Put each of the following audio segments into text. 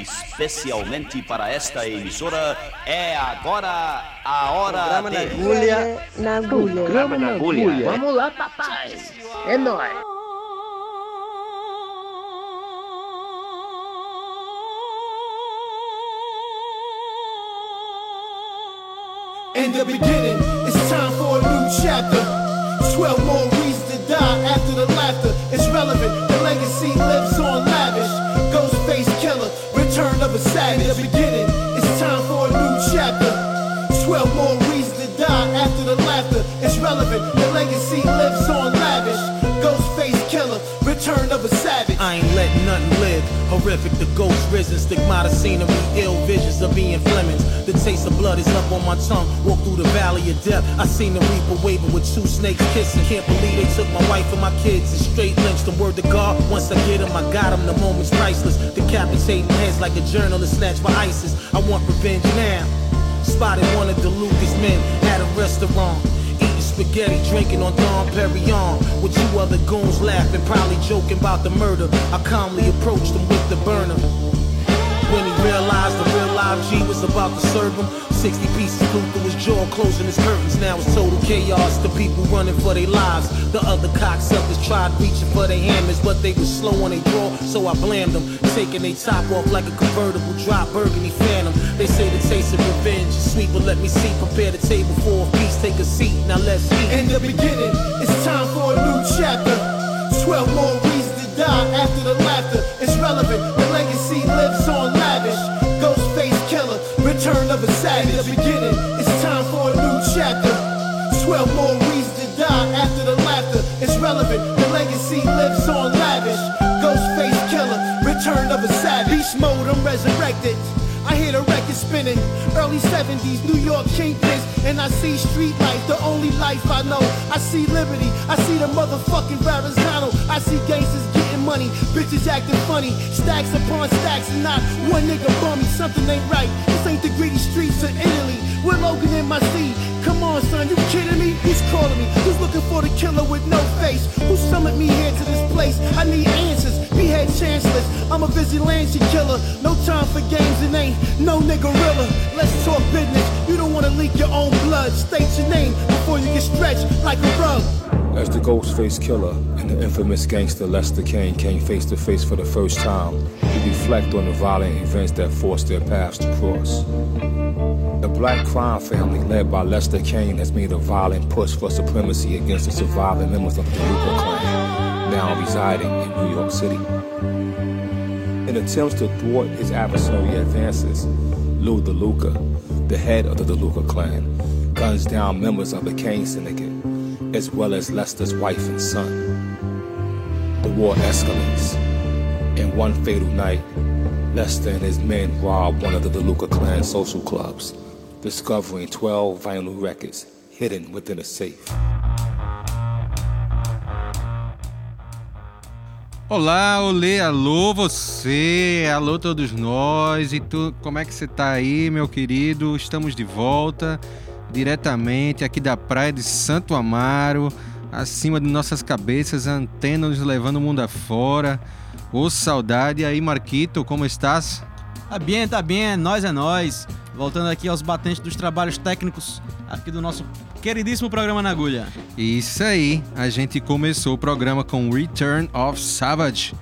Especialmente para esta emissora, é agora a hora Programa na de... agulha. Na agulha. Programa na agulha. Vamos lá, papai. É nóis. In the beginning, it's time for a new chapter. 12 more reasons to die after the laughter. It's relevant, the legacy lives on Beginning, it's time for a new chapter. 12 more reasons to die after the laughter. It's relevant, the legacy lives on lavish. Ghostface killer, return of a savage. I ain't letting nothing live. Horrific, the ghost risen. Stigmata scenery, ill visions of being Flemings. The taste of blood is up on my tongue. Walk through the valley of death. I seen the reaper waving with two snakes kissing. Can't believe they took my wife and my kids and straight lynched The Word to God, once I get them, I got them. The moment's priceless. Decapitating heads like a journalist snatched by ISIS. I want revenge now. Spotted one of the Lucas men at a restaurant. Spaghetti, drinking on Don Perignon. With two other goons laughing, probably joking about the murder. I calmly approached them with the burner. When he realized the real live G was about to serve him, 60 pieces flew through his jaw, closing his curtains. Now it's total chaos. The people running for their lives. The other cocksuckers tried reaching for their hammers, but they was slow on their draw, so I blamed them. Taking their top off like a convertible drop burgundy phantom. They say the taste of revenge is sweet, but let me see. Prepare the table for a feast. Take a seat. Now let's eat. In the beginning, it's time for a new chapter. 12 more reasons die after the laughter. It's relevant, the legacy lives on lavish. Ghostface killer, return of a savage. The beginning, it's time for a new chapter. 12 more reasons to die after the laughter. It's relevant, the legacy lives on lavish. Ghostface killer, return of a savage. Beast mode, I'm resurrected. I hear the record spinning. Early 70s, New York kingpins. And I see street life, the only life I know. I see liberty, I see the motherfucking Verrazano. I see gangsters money, bitches acting funny. Stacks upon stacks, and not one nigga bummy. Something ain't right. This ain't the greedy streets of Italy. We're Logan in my seat. Come on, son, you kidding me? Who's calling me? Who's looking for the killer with no face? Who summoned me here to this place? I need answers. Behead chancellors. I'm a vigilante killer. No time for games and ain't no nigga niggerilla. Let's talk business. You don't wanna leak your own blood. State your name before you get stretched like a rug. As the Ghostface Killer and the infamous gangster Lester Kane came face to face for the first time, we reflect on the violent events that forced their paths to cross. The black crime family led by Lester Kane has made a violent push for supremacy against the surviving members of the DeLuca clan, now residing in New York City. In attempts to thwart his adversary advances, Lou DeLuca, the head of the DeLuca clan, guns down members of the Kane syndicate, as well as Lester's wife and son. The war escalates. In one fatal night, Lester and his men rob one of the DeLuca clan social clubs, discovering 12 vinyl records hidden within a safe. Olá, olê, alô você, alô todos nós e tu, como é que você tá aí, meu querido? Estamos de volta diretamente aqui da praia de Santo Amaro, acima de nossas cabeças, a antena nos levando o mundo afora. Ô saudade aí, Marquito, como estás? Tá bem, tá bem, nós é nós. Voltando aqui aos batentes dos trabalhos técnicos aqui do nosso queridíssimo programa na agulha. Isso aí, a gente começou o programa com Return of Savage,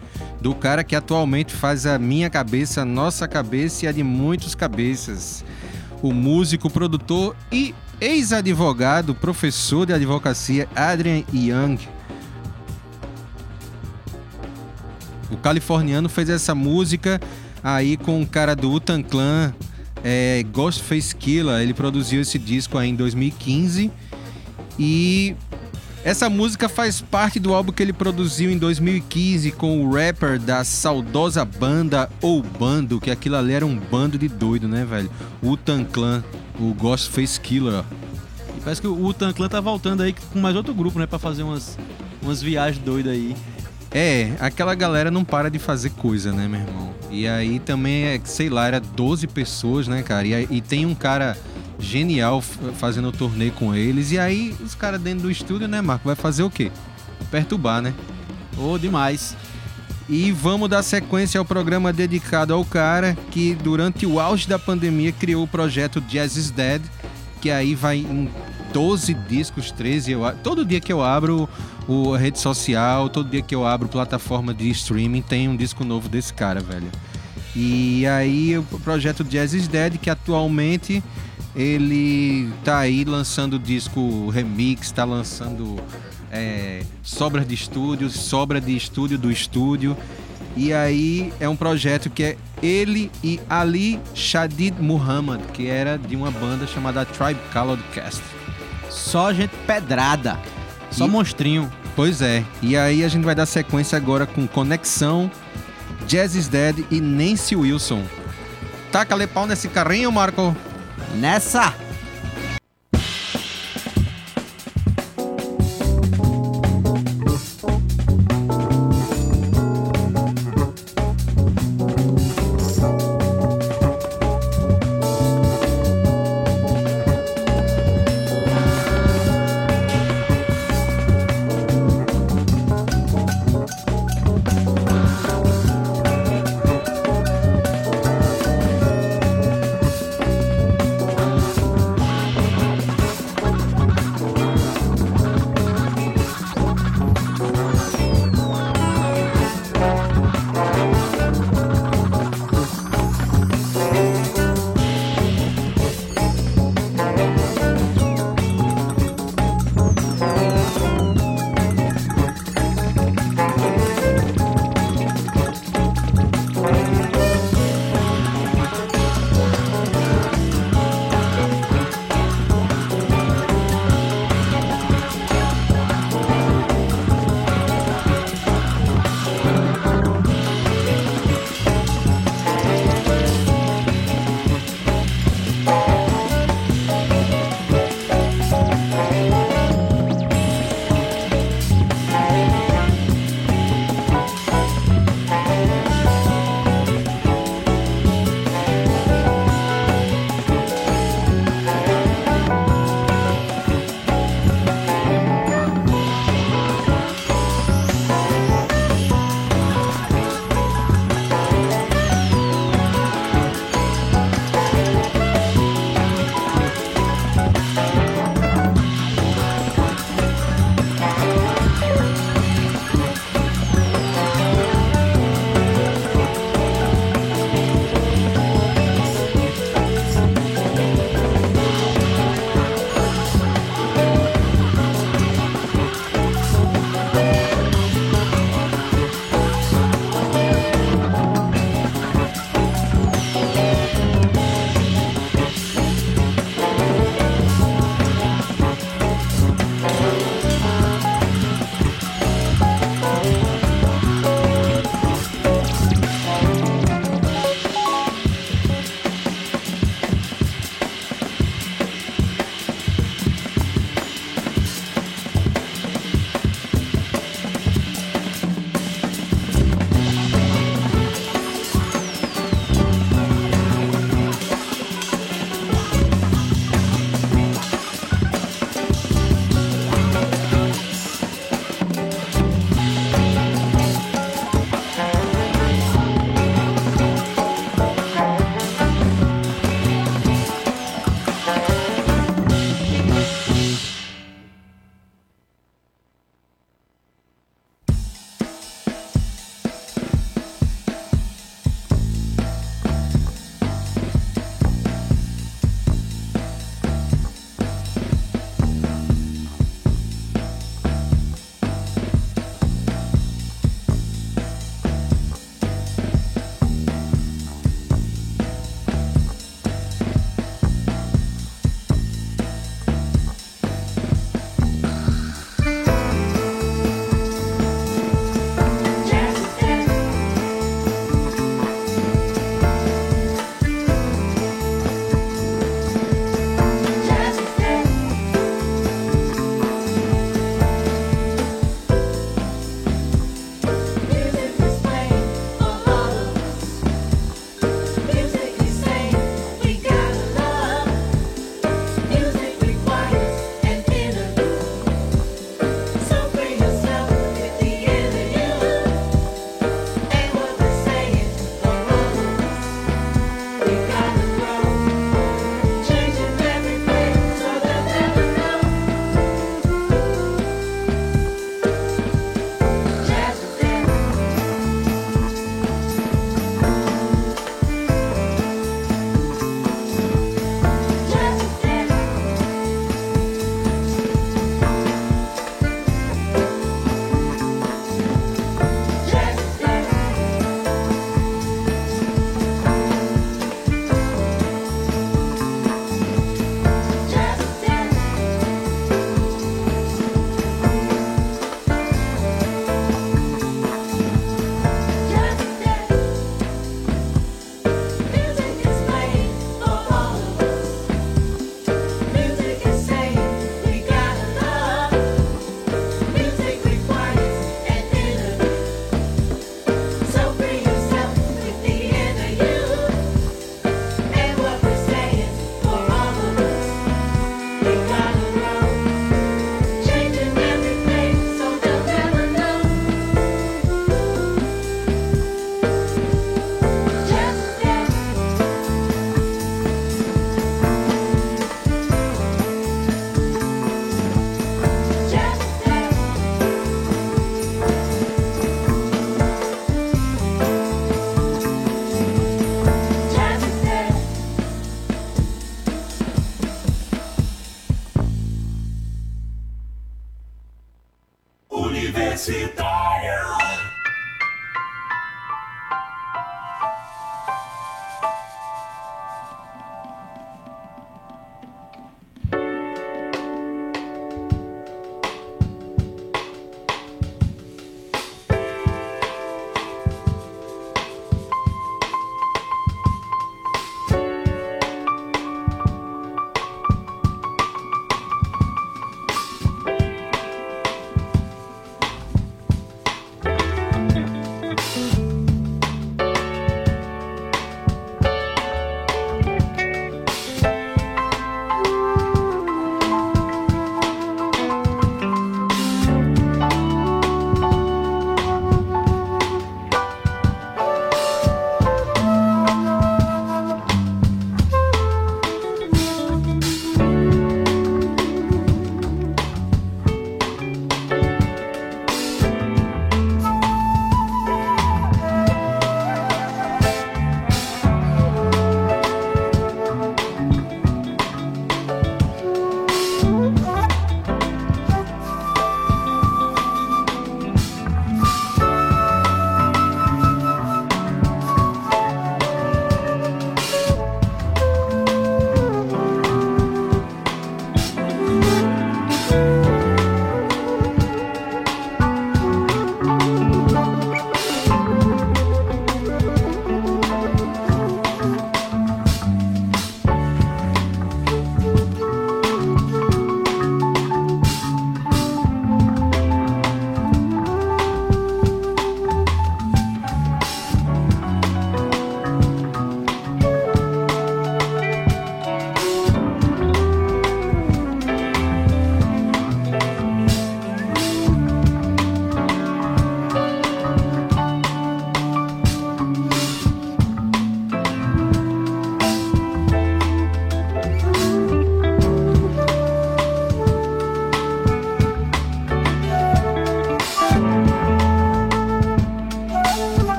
do cara que atualmente faz a minha cabeça, a nossa cabeça e a de muitos cabeças. O músico, produtor e ex-advogado, professor de advocacia Adrian Young. O californiano fez essa música aí com o cara do Utan Clan, é, Ghostface Killer. Ele produziu esse disco aí em 2015 e essa música faz parte do álbum que ele produziu em 2015 com o rapper da saudosa banda ou bando, que aquilo ali era um bando de doido, né, velho? Utan Clan, o Ghostface Killer. E parece que o Utan Clan tá voltando aí com mais outro grupo, né, para fazer umas umas viagens doidas aí. É, aquela galera não para de fazer coisa, né, meu irmão? E aí também, é, sei lá, era 12 pessoas, né, cara? E, e tem um cara genial fazendo o torneio com eles. E aí os caras dentro do estúdio, né, Marco? Vai fazer o quê? Perturbar, né? Ô, demais. E vamos dar sequência ao programa dedicado ao cara que, durante o auge da pandemia, criou o projeto Jazz is Dead, que aí vai 12 discos, 13. Eu, todo dia que eu abro o a rede social, todo dia que eu abro plataforma de streaming, tem um disco novo desse cara, velho. E aí o projeto Jazz is Dead, que atualmente ele tá aí lançando disco remix, tá lançando é, sobras de estúdio, sobra de estúdio do estúdio. E aí é um projeto que é ele e Ali Shadid Muhammad, que era de uma banda chamada Tribe Called Cast. Só gente pedrada. Só E- monstrinho. Pois é. E aí a gente vai dar sequência agora com Conexão, Jazz is Dead e Nancy Wilson. Taca-lhe pau nesse carrinho, Marco. Nessa!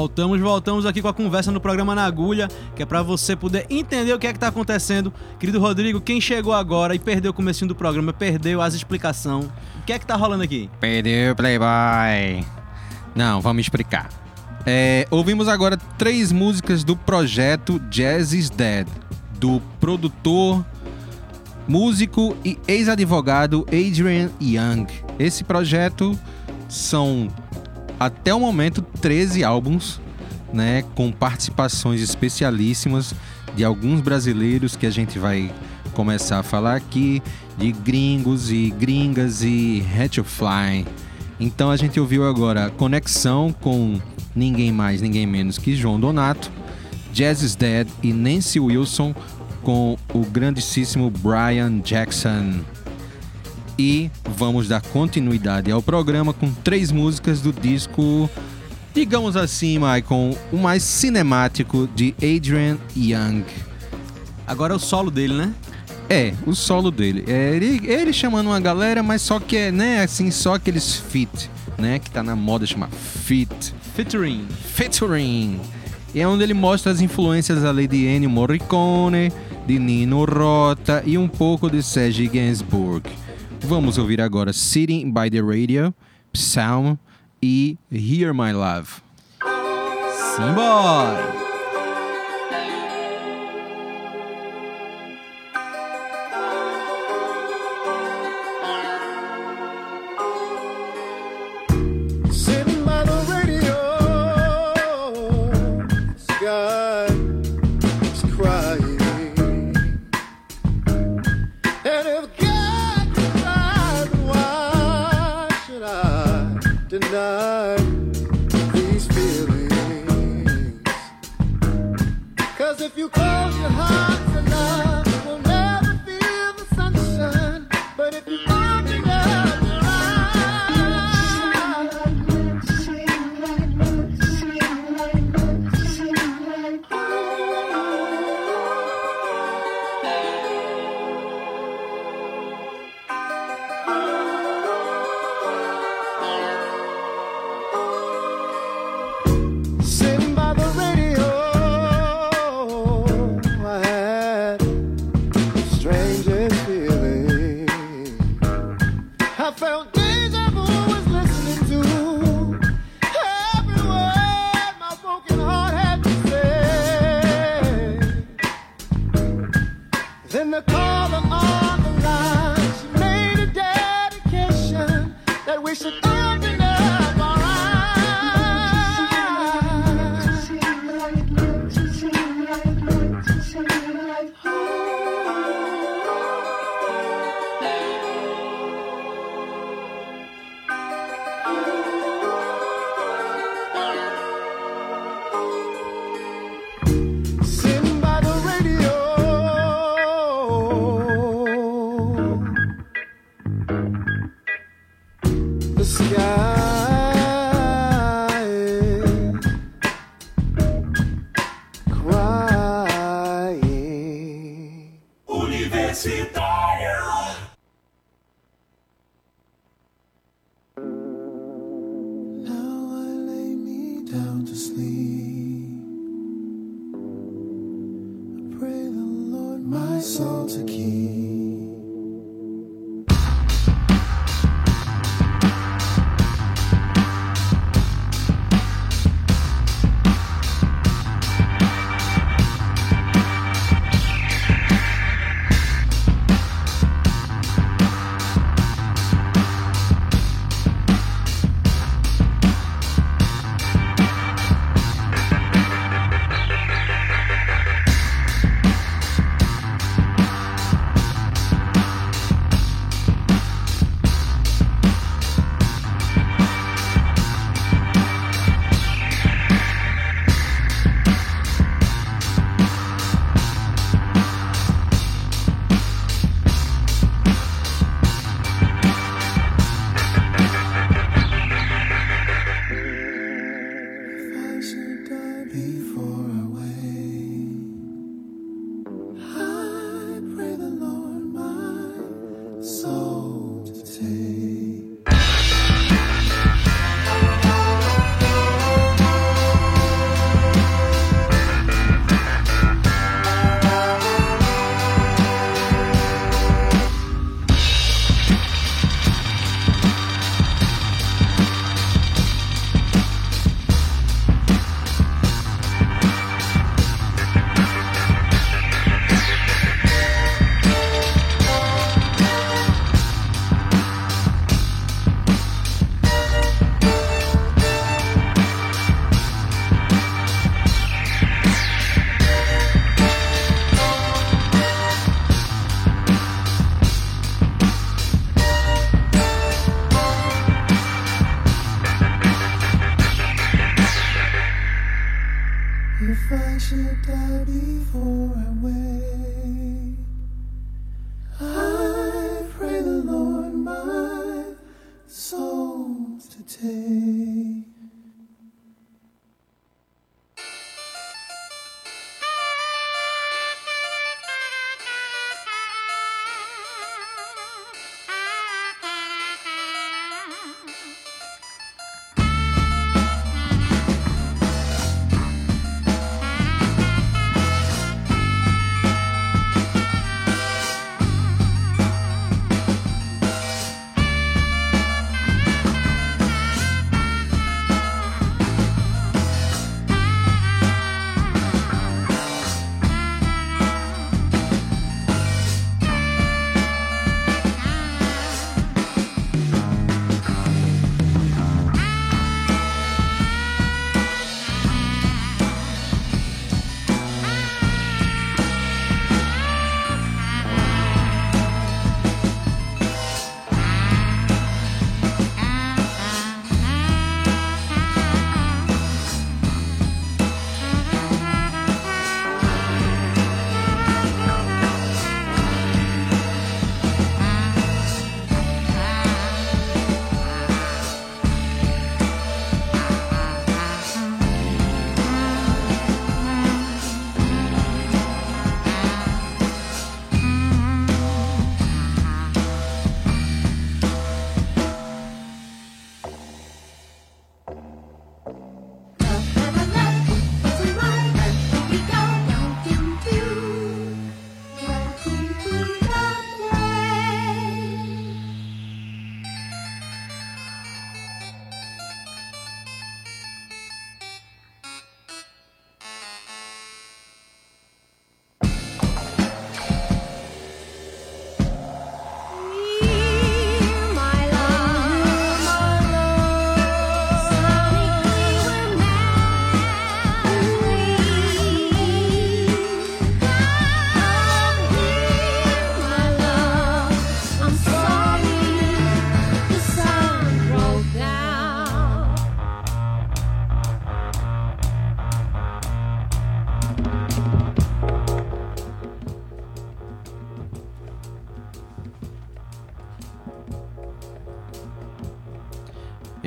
Voltamos, voltamos aqui com a conversa no programa Na Agulha, que é pra você poder entender o que é que tá acontecendo. Querido Rodrigo, quem chegou agora e perdeu o comecinho do programa, perdeu as explicações. O que é que tá rolando aqui? Perdeu, Playboy. Não, vamos explicar. É, ouvimos agora três músicas do projeto Jazz is Dead, do produtor, músico e ex-advogado Adrian Young. Esse projeto são, até o momento, 13 álbuns, né, com participações especialíssimas de alguns brasileiros que a gente vai começar a falar aqui, de gringos e gringas e Fly. Então a gente ouviu agora conexão com ninguém mais, ninguém menos que João Donato, Jazz is Dead e Nancy Wilson com o grandíssimo Brian Jackson. E vamos dar continuidade ao programa com três músicas do disco, digamos assim, Maicon, o mais cinemático de Adrian Young. Agora é o solo dele, né? É, o solo dele. É ele, ele chamando uma galera, mas só que é, né, assim, só aqueles fit, né, que tá na moda chamar fit. Featuring. Featuring. E é onde ele mostra as influências ali de Ennio Morricone, de Nino Rota e um pouco de Serge Gainsbourg. Vamos ouvir agora Sitting by the Radio, Psalm e Hear My Love. Simbora! If you close to keep.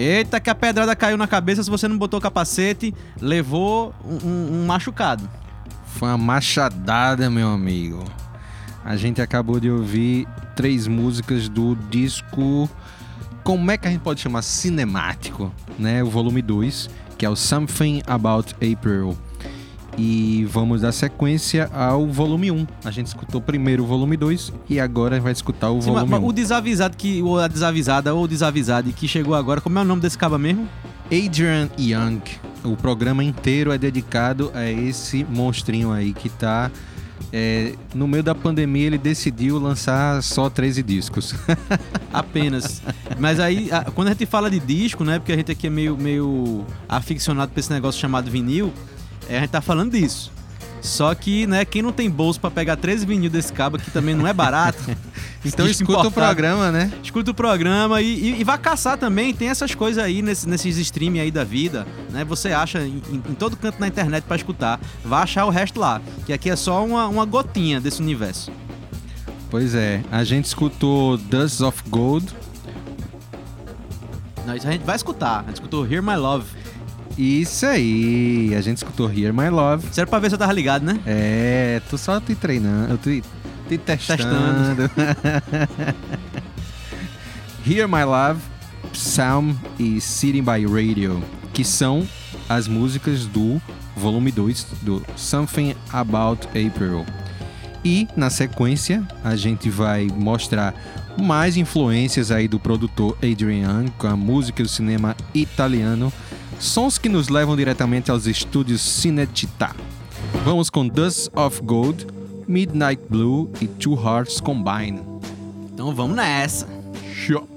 Eita, que a pedrada caiu na cabeça. Se você não botou o capacete, levou um, um- um machucado. Foi uma machadada, meu amigo. A gente acabou de ouvir três músicas do disco. Como é que a gente pode chamar? Cinemático, né? O volume 2, que é o Something About April. E vamos dar sequência ao volume 1. A gente escutou primeiro o volume 2 e agora vai escutar o Sim, volume mas 1. o desavisado que. Ou a desavisada ou o desavisado que chegou agora, como é o nome desse caba mesmo? Adrian Young. O programa inteiro é dedicado a esse monstrinho aí que tá. é, no meio da pandemia, ele decidiu lançar só 13 discos. Apenas. Mas aí, a- quando a gente fala de disco, né? Porque a gente aqui é meio, meio aficionado por esse negócio chamado vinil, é, a gente tá falando disso. Só que, né, quem não tem bolso pra pegar 13 vinil desse cabo aqui também não é barato. então escuta o importado. programa, né? Escuta o programa e, e, e vai caçar também. Tem essas coisas aí nesse- nesses streaming aí da vida, né? Você acha em, em- todo canto na internet pra escutar. Vai achar o resto lá. Que aqui é só uma, uma gotinha desse universo. Pois é, a gente escutou Dust of Gold. Não, isso a gente vai escutar. A gente escutou Hear My Love. Isso aí, a gente escutou Hear My Love. Será pra ver se eu tava ligado, né? É, tô só te treinando, eu te, te testando. Hear My Love, Psalm e Sitting by Radio, que são as músicas do volume 2 do Something About April. E na sequência a gente vai mostrar mais influências aí do produtor Adrian com a música e o cinema italiano, sons que nos levam diretamente aos estúdios Cinecittà. Vamos com Dust of Gold, Midnight Blue e Two Hearts Combine. Então vamos nessa. Show.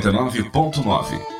99.9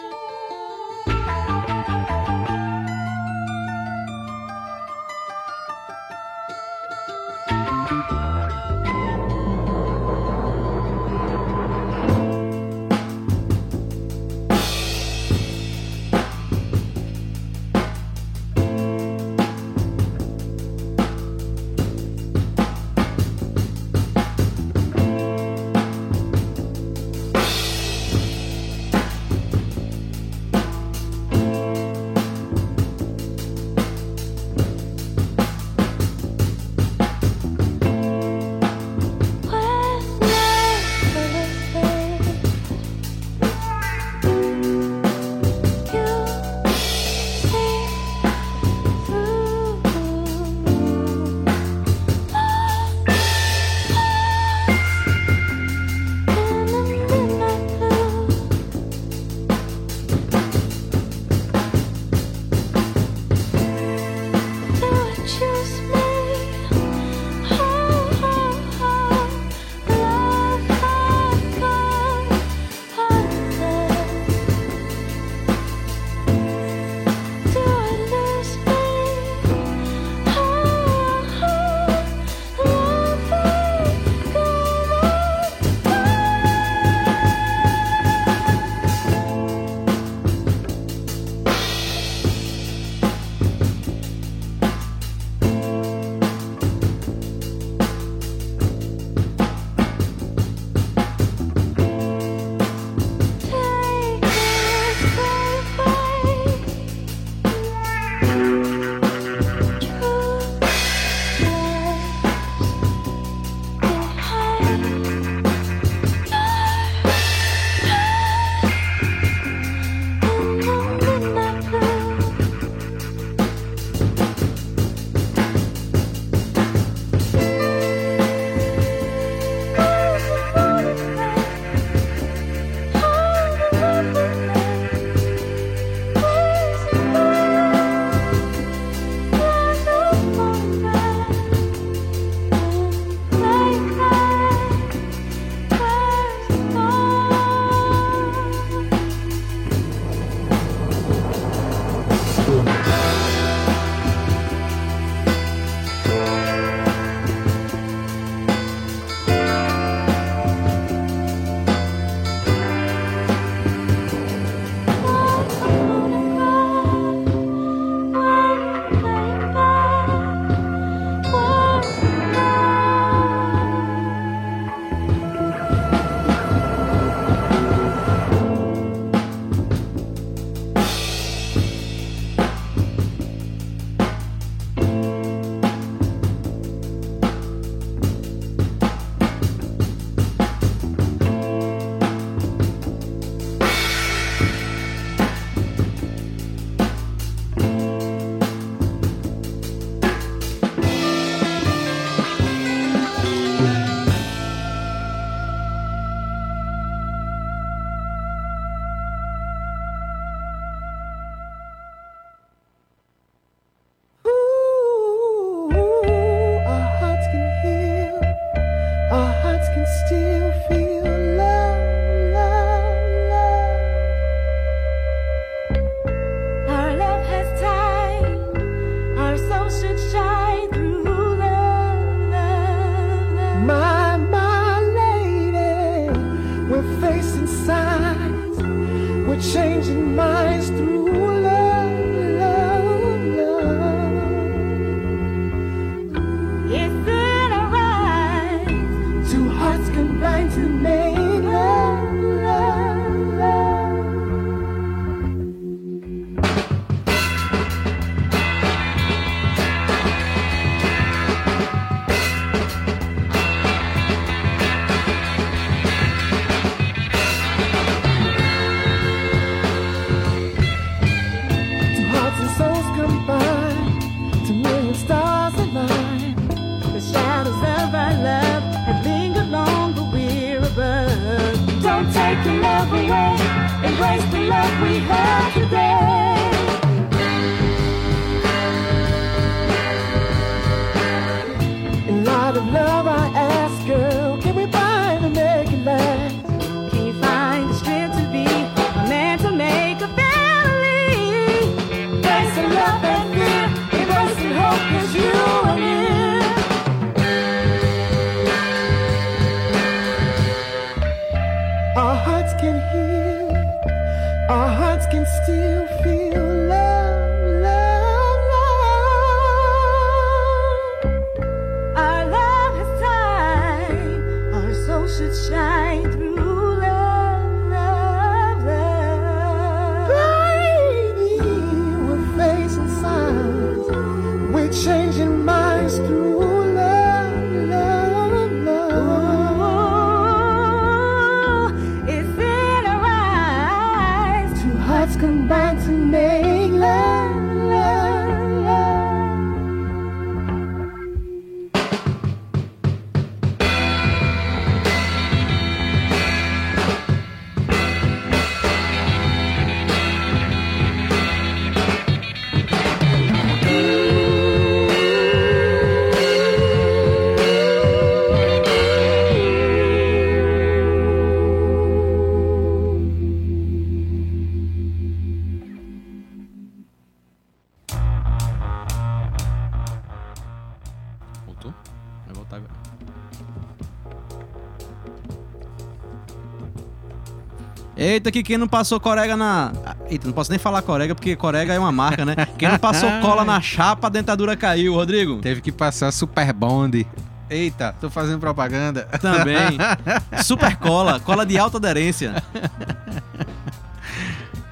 Eita, que quem não passou corega na. Ah, Eita, não posso nem falar corega, porque corega é uma marca, né? Quem não passou cola na chapa, a dentadura caiu, Rodrigo. Teve que passar Super Bond. Eita, tô fazendo propaganda. Também. Super cola, cola de alta aderência.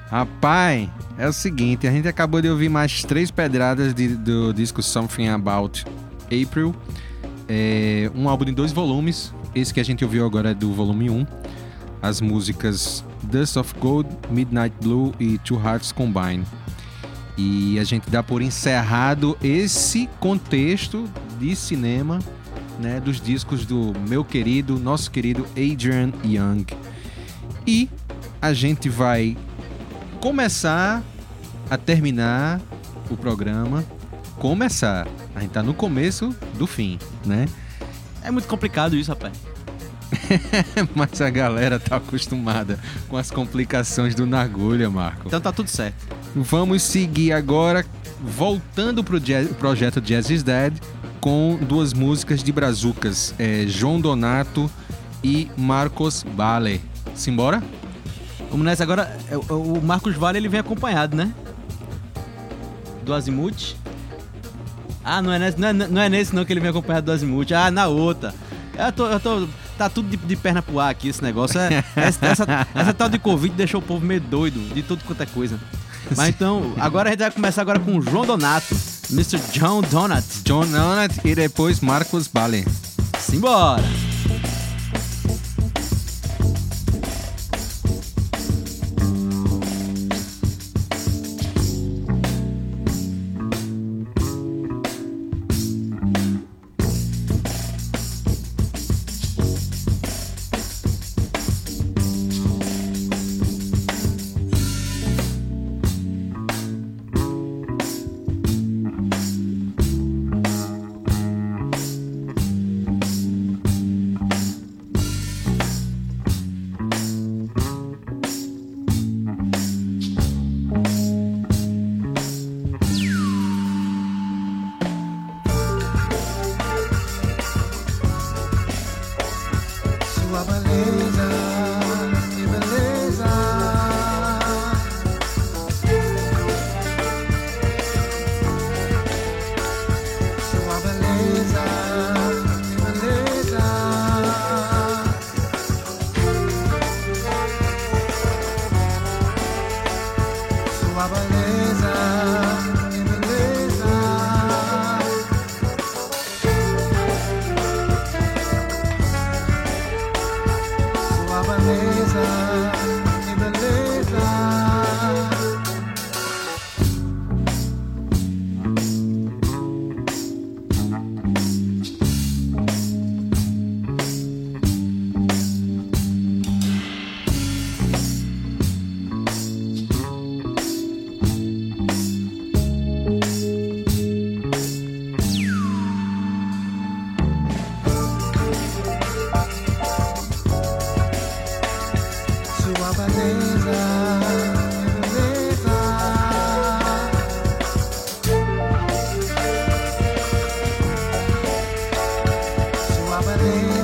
Rapaz, é o seguinte, a gente acabou de ouvir mais três pedradas de- do disco Something About April. É, um álbum em dois volumes. Esse que a gente ouviu agora é do volume 1. As músicas Dust of Gold, Midnight Blue e Two Hearts Combine. E a gente dá por encerrado esse contexto de cinema, né, dos discos do meu querido, nosso querido Adrian Young. E a gente vai começar a terminar o programa. Começar. A gente tá no começo do fim, né? É muito complicado isso, rapaz. Mas a galera tá acostumada com as complicações do Nagulha, Marco. Então tá tudo certo. Vamos seguir agora, voltando pro jazz- projeto Jazz is Dead, com duas músicas de brazucas, é, João Donato e Marcos Bale. Simbora? Vamos nessa agora. é, O o Marcos Vale ele vem acompanhado, né? Do Azimuth. Ah, não é, nesse, não, é, não é nesse não que ele vem acompanhado do Azimuth. Ah, na outra. Eu tô. Eu tô tá tudo de, de perna pro ar aqui esse negócio. É- essa, essa, essa tal de Covid deixou o povo meio doido de tudo quanto é coisa. Mas então, agora a gente vai começar agora com o João Donato. Mr. John Donat. John Donat e depois Marcos Bale. Simbora! Sua beleza,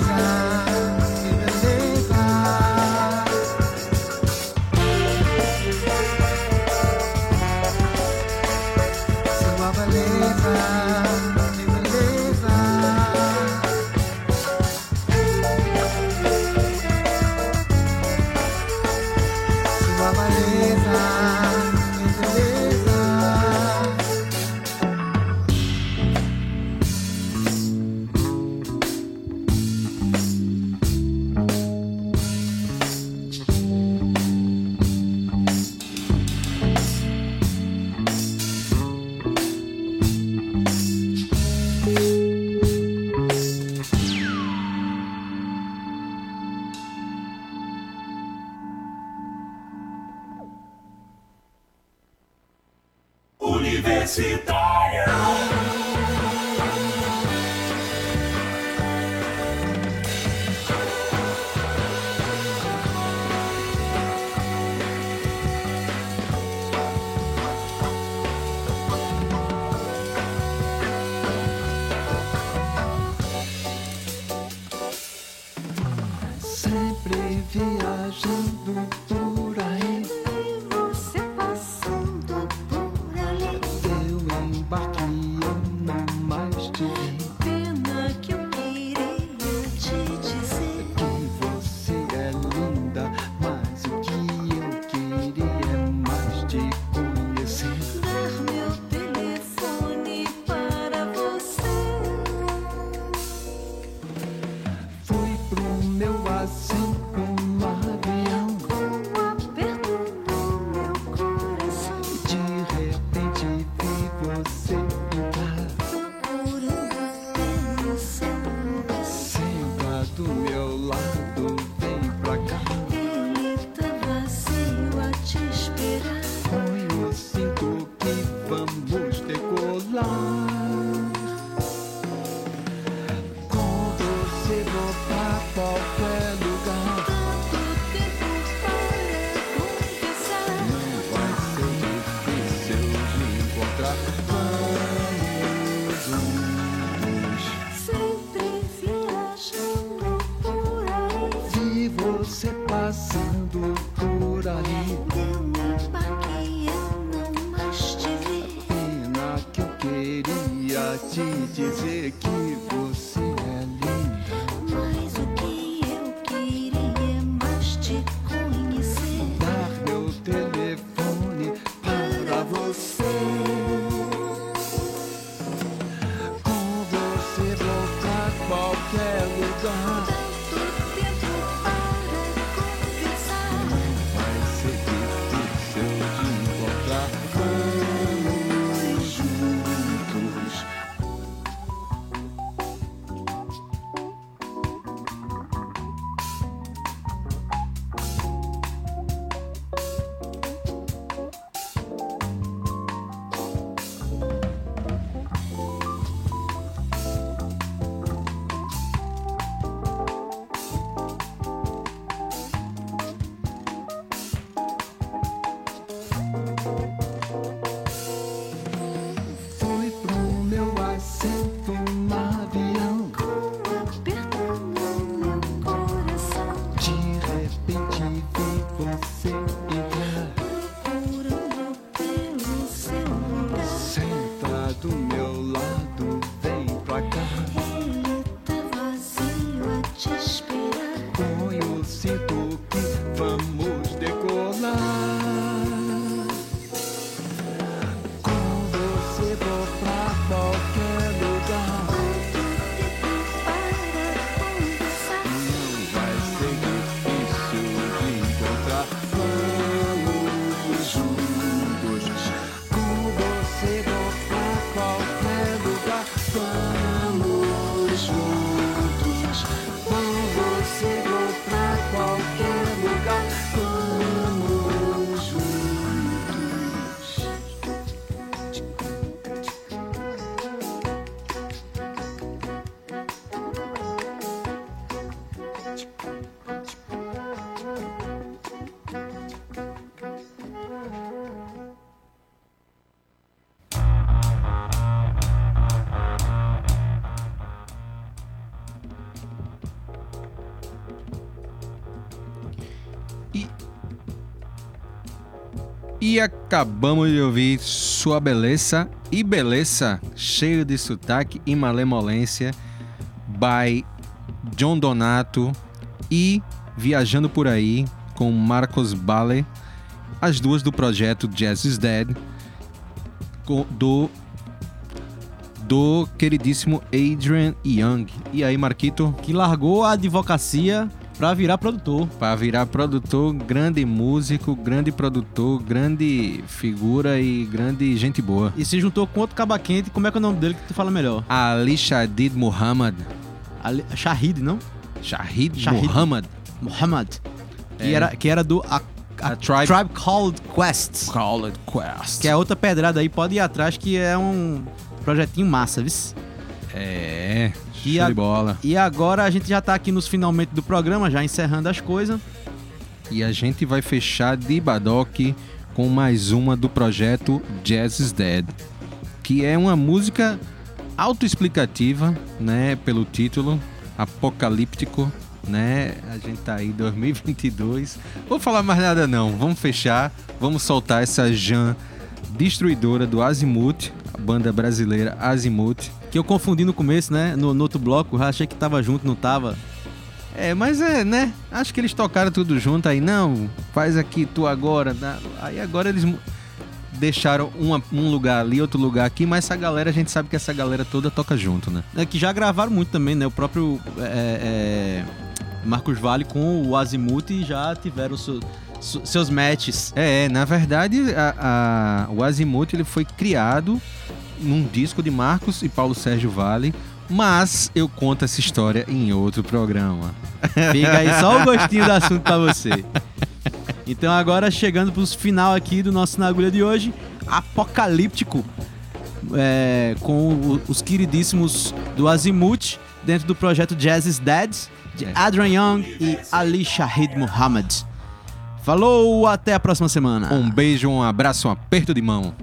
E, e acabamos de ouvir Sua Beleza e Beleza, cheio de sotaque e malemolência, by John Donato e Viajando por Aí com Marcos Bale, as duas do projeto Jazz is Dead, do, do queridíssimo Adrian Young. E aí, Marquito? Que largou a advocacia pra virar produtor. para virar produtor, grande músico, grande produtor, grande figura e grande gente boa. E se juntou com outro cabaquente. Como é que é o nome dele que tu fala melhor? Ali Shadid Muhammad. Ali- Shahid, não? Shahid, Shahid. Muhammad. Muhammad. Que, É. era, que era do a, a A Tribe- Tribe Called Quest. Called Quest. Que é outra pedrada aí, pode ir atrás, que é um projetinho massa, viu? É, E show a- de bola. E agora a gente já tá aqui nos finalmente do programa, já encerrando as coisas. E a gente vai fechar de Badoc com mais uma do projeto Jazz is Dead, que é uma música autoexplicativa, né, pelo título, apocalíptico, né? A gente tá aí em 2022. Vou falar mais nada não, vamos fechar, vamos soltar essa Jan destruidora do Azimuth, a banda brasileira Azimuth. Que eu confundi no começo, né? No, no outro bloco, achei que tava junto, não tava. É, mas é, né? Acho que eles tocaram tudo junto aí. Não, faz aqui tu agora. Aí agora eles deixaram uma- um lugar ali, outro lugar aqui, mas essa galera, a gente sabe que essa galera toda toca junto, né? É que já gravaram muito também, né? O próprio é, é, Marcos Vale com o Azimuth já tiveram seu- seus matches. É, é, na verdade, a- a- o Azimuth ele foi criado num disco de Marcos e Paulo Sérgio Vale, mas eu conto essa história em outro programa. Fica aí só o gostinho do assunto pra você. Então agora chegando pros final aqui do nosso na agulha de hoje, apocalíptico, é, com o- os queridíssimos do Azimuth dentro do projeto Jazz is Dead, de É. Adrian Young e Ali Shahid Muhammad. Falou, até a próxima semana. Um beijo, um abraço, um aperto de mão.